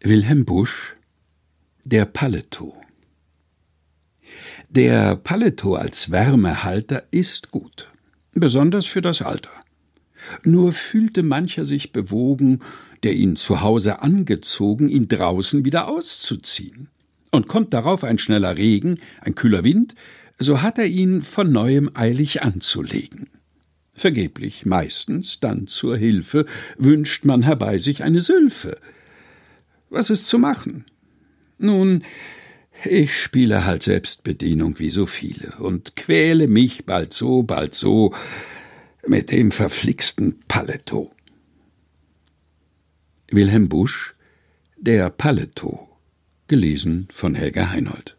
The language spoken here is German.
Wilhelm Busch Der Paletot Der Paletot als Wärmehalter ist gut, besonders für das Alter. Nur fühlte mancher sich bewogen, der ihn zu Hause angezogen, ihn draußen wieder auszuziehen. Und kommt darauf ein schneller Regen, ein kühler Wind, so hat er ihn von neuem eilig anzulegen. Vergeblich, meistens dann zur Hilfe wünscht man herbei sich eine Sülfe, was ist zu machen? Nun, ich spiele halt Selbstbedienung wie so viele und quäle mich bald so, bald so mit dem verflixten Paletot. Wilhelm Busch Der Paletot gelesen von Helga Heinold